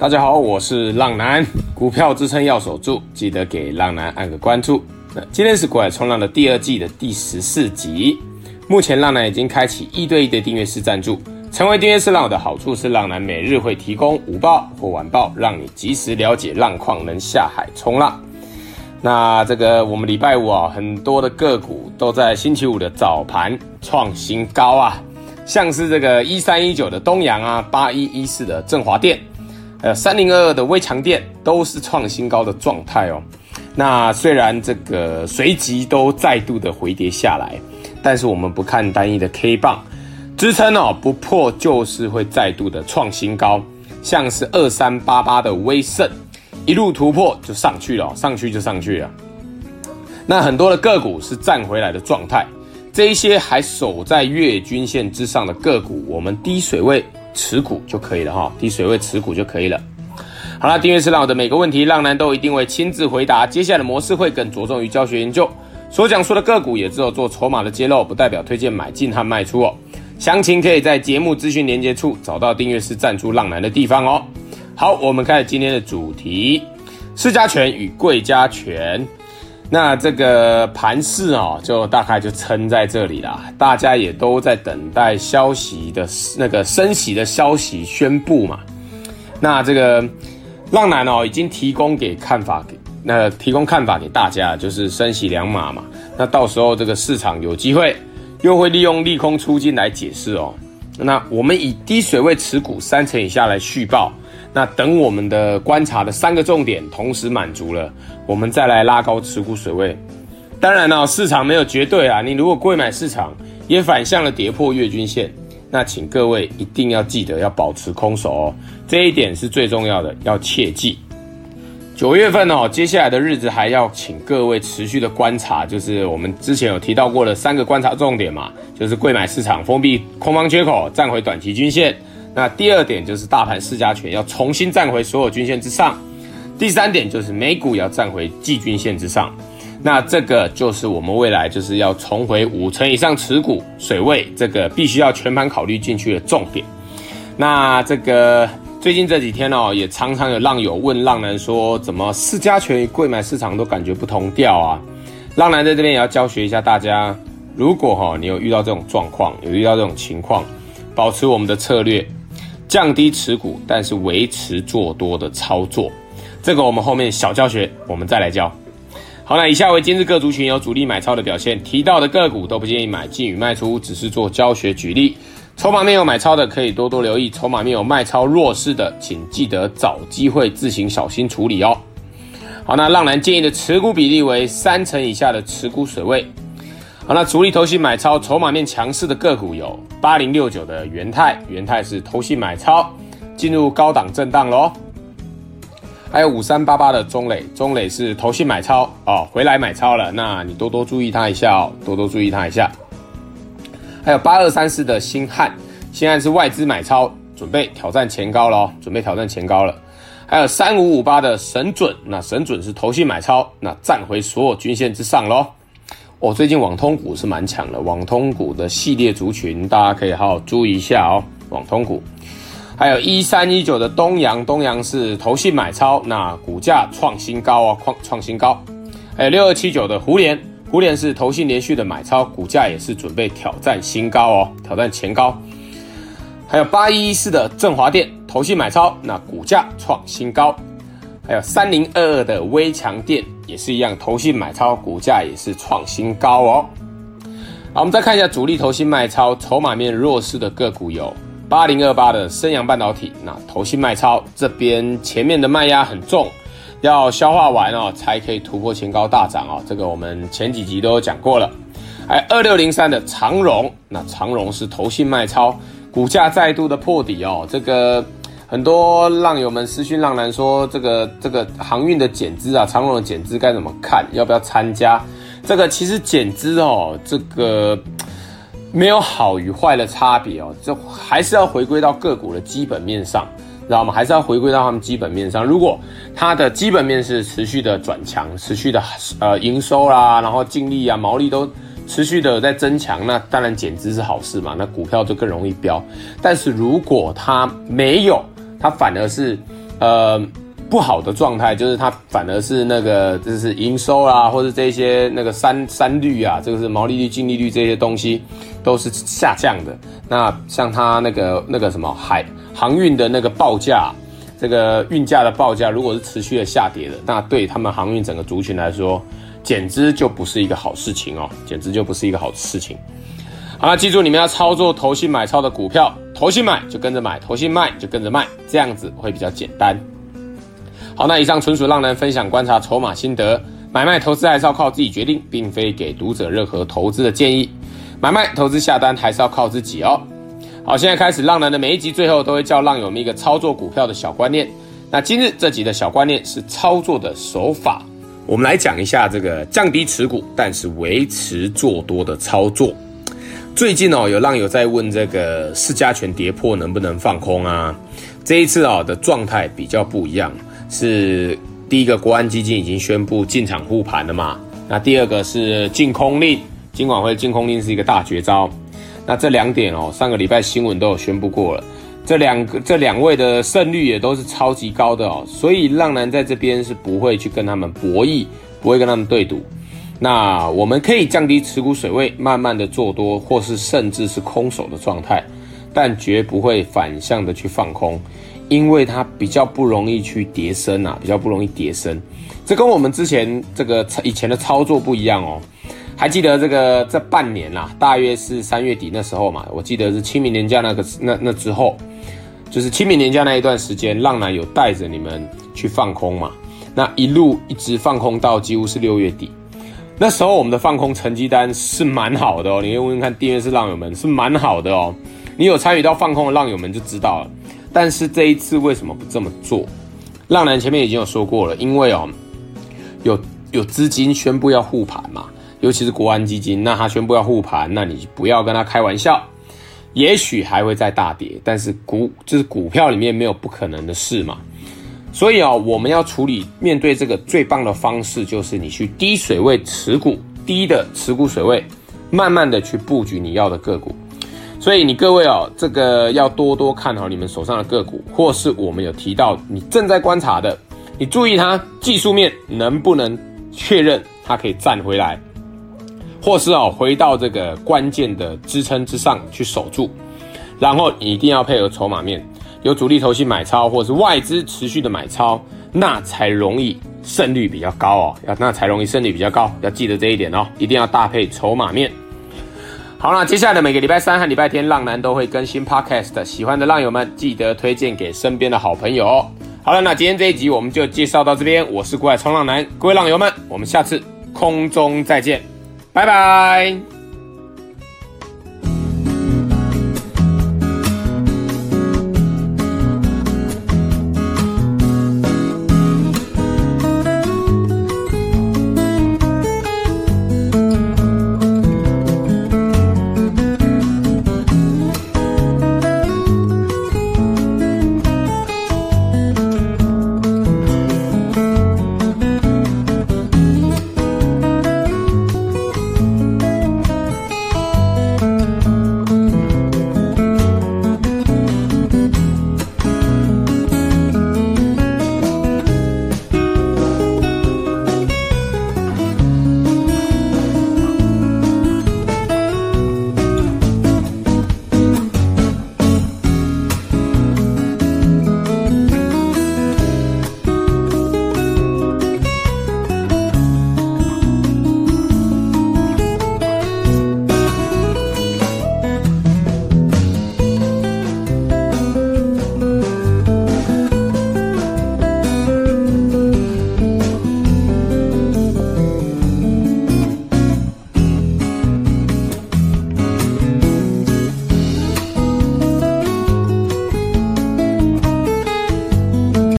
大家好，我是浪男，股票支撑要守住，记得给浪男按个关注。那今天是股海冲浪的第二季的第十四集。目前浪男已经开启一对一的订阅式赞助，成为订阅式浪友的好处是，浪男每日会提供午报或晚报，让你及时了解浪况，能下海冲浪。那这个我们礼拜五啊，很多的个股都在星期五的早盘创新高啊，像是这个一三一九的东阳啊，八一一四的振华电。呃三零二二的微强电都是创新高的状态哦。那虽然这个随即都再度的回跌下来，但是我们不看单一的 K 棒支撑哦，不破就是会再度的创新高。像是二三八八的威盛，一路突破就上去了，上去就上去了。那很多的个股是站回来的状态，这一些还守在月均线之上的个股，我们低水位。持股就可以了哈，低水位持股就可以了。好了，订阅是浪友的每个问题，浪男都一定会亲自回答。接下来的模式会更着重于教学研究，所讲述的个股也只有做筹码的揭露，不代表推荐买进和卖出哦。详情可以在节目资讯连接处找到订阅式赞助浪男的地方哦。好，我们开始今天的主题：市家权与贵家权。那这个盘势哦，就大概就撑在这里啦。大家也都在等待消息的那个升息的消息宣布嘛。那这个浪男哦，已经提供给看法给那提供看法给大家，就是升息两码嘛。那到时候这个市场有机会又会利用利空出尽来解释哦。那我们以低水位持股三成以下来续报。那等我们的观察的三个重点同时满足了，我们再来拉高持股水位。当然了，市场没有绝对啊。你如果贵买市场也反向了跌破月均线，那请各位一定要记得要保持空手哦，这一点是最重要的，要切记。九月份哦，接下来的日子还要请各位持续的观察，就是我们之前有提到过的三个观察重点嘛，就是贵买市场封闭空方缺口，站回短期均线。那第二点就是大盘市加权要重新站回所有均线之上，第三点就是美股要站回季均线之上，那这个就是我们未来就是要重回五成以上持股水位，这个必须要全盘考虑进去的重点。那这个最近这几天哦，也常常有浪友问浪男说，怎么市加权与贵买市场都感觉不同调啊？浪男在这边也要教学一下大家，如果哈你有遇到这种状况，有遇到这种情况，保持我们的策略。降低持股，但是维持做多的操作，这个我们后面小教学我们再来教。好，那以下为今日各族群有主力买超的表现，提到的个股都不建议买进与卖出，只是做教学举例。筹码面有买超的可以多多留意，筹码面有卖超弱势的，请记得找机会自行小心处理哦。好，那浪男建议的持股比例为三成以下的持股水位。好，那主力投信买超筹码面强势的个股有八零六九的元泰，元泰是投信买超进入高档震荡喽。还有五三八八的中磊，中磊是投信买超哦，回来买超了，那你多多注意它一下哦，多多注意它一下。还有八二三四的新汉，新汉是外资买超，准备挑战前高喽，准备挑战前高了。还有三五五八的神准，那神准是投信买超，那站回所有均线之上喽。哦，最近网通股是蛮强的，网通股的系列族群，大家可以好好注意一下哦。网通股，还有一三一九的东阳，东阳是投信买超，那股价创新高哦，创创新高。还有六二七九的胡联，胡联是投信连续的买超，股价也是准备挑战新高哦，挑战前高。还有八一一四的振华电，投信买超，那股价创新高。还有三零二二的威强电也是一样，投信买超，股价也是创新高哦。好，我们再看一下主力投信卖超，筹码面弱势的个股有八零二八的升阳半导体，那投信卖超这边前面的卖压很重，要消化完哦，才可以突破前高大涨哦。这个我们前几集都有讲过了。还有二六零三的长荣，那长荣是投信卖超，股价再度的破底哦，这个。很多浪友们私讯浪男说：“这个这个航运的减资啊，长荣的减资该怎么看？要不要参加？这个其实减资哦，这个没有好与坏的差别哦，这还是要回归到个股的基本面上，知道吗？还是要回归到他们基本面上。如果它的基本面是持续的转强，持续的呃营收啦，然后净利啊、毛利都持续的在增强，那当然减资是好事嘛，那股票就更容易飙。但是如果它没有，它反而是呃不好的状态，就是它反而是那个就是营收啊，或者这些那个三三率啊，这个是毛利率、净利率这些东西都是下降的。那像它那个那个什么海航运的那个报价，这个运价的报价如果是持续的下跌的，那对他们航运整个族群来说，简直就不是一个好事情哦，简直就不是一个好事情。好了，记住你们要操作投信买超的股票，投信买就跟着买，投信卖就跟着卖，这样子会比较简单。好，那以上纯属浪人分享观察筹码心得，买卖投资还是要靠自己决定，并非给读者任何投资的建议。买卖投资下单还是要靠自己哦。好，现在开始，浪男的每一集最后都会教浪友们一个操作股票的小观念。那今日这集的小观念是操作的手法，我们来讲一下这个降低持股，但是维持做多的操作。最近哦，有浪友在问这个市加权跌破能不能放空啊？这一次哦的状态比较不一样，是第一个国安基金已经宣布进场护盘了嘛？那第二个是禁空令，金管会禁空令是一个大绝招。那这两点哦，上个礼拜新闻都有宣布过了，这两个这两位的胜率也都是超级高的哦，所以浪男在这边是不会去跟他们博弈，不会跟他们对赌。那我们可以降低持股水位，慢慢的做多，或是甚至是空手的状态，但绝不会反向的去放空，因为它比较不容易去跌升啊，比较不容易跌升。这跟我们之前这个以前的操作不一样哦。还记得这个这半年啦，大约是三月底那时候嘛，我记得是清明年假那个那那之后，就是清明年假那一段时间，浪男有带着你们去放空嘛，那一路一直放空到几乎是六月底。那时候我们的放空成绩单是蛮好的哦，你可以问问看订阅是浪友们是蛮好的哦。你有参与到放空的浪友们就知道了。但是这一次为什么不这么做？浪男前面已经有说过了，因为哦，有有资金宣布要护盘嘛，尤其是国安基金，那他宣布要护盘，那你不要跟他开玩笑。也许还会再大跌，但是股就是股票里面没有不可能的事嘛。所以啊，我们要处理面对这个最棒的方式，就是你去低水位持股，低的持股水位，慢慢的去布局你要的个股。所以你各位哦，这个要多多看好你们手上的个股，或是我们有提到你正在观察的，你注意它技术面能不能确认它可以站回来，或是哦回到这个关键的支撑之上去守住，然后你一定要配合筹码面。有主力投信买超，或者是外资持续的买超，那才容易胜率比较高哦。要那才容易胜率比较高，要记得这一点哦。一定要搭配筹码面。好了，接下来的每个礼拜三和礼拜天，浪男都会更新 Podcast。喜欢的浪友们，记得推荐给身边的好朋友。好了，那今天这一集我们就介绍到这边。我是股海冲浪男，各位浪友们，我们下次空中再见，拜拜。